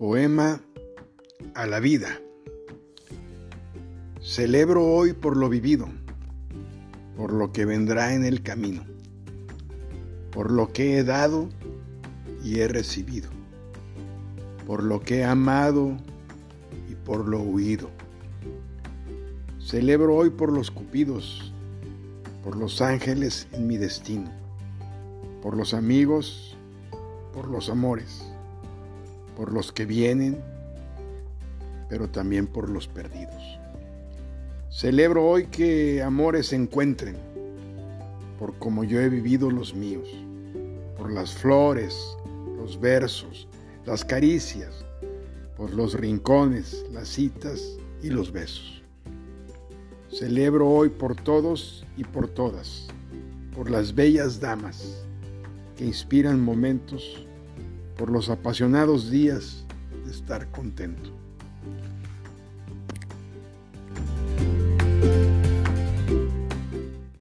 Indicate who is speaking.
Speaker 1: Poema a la vida. Celebro hoy por lo vivido, por lo que vendrá en el camino, por lo que he dado y he recibido, por lo que he amado y por lo huido. Celebro hoy por los cupidos, por los ángeles en mi destino, por los amigos, por los amores por los que vienen, pero también por los perdidos. Celebro hoy que amores se encuentren, por como yo he vivido los míos, por las flores, los versos, las caricias, por los rincones, las citas y los besos. Celebro hoy por todos y por todas, por las bellas damas que inspiran momentos por los apasionados días de estar contento.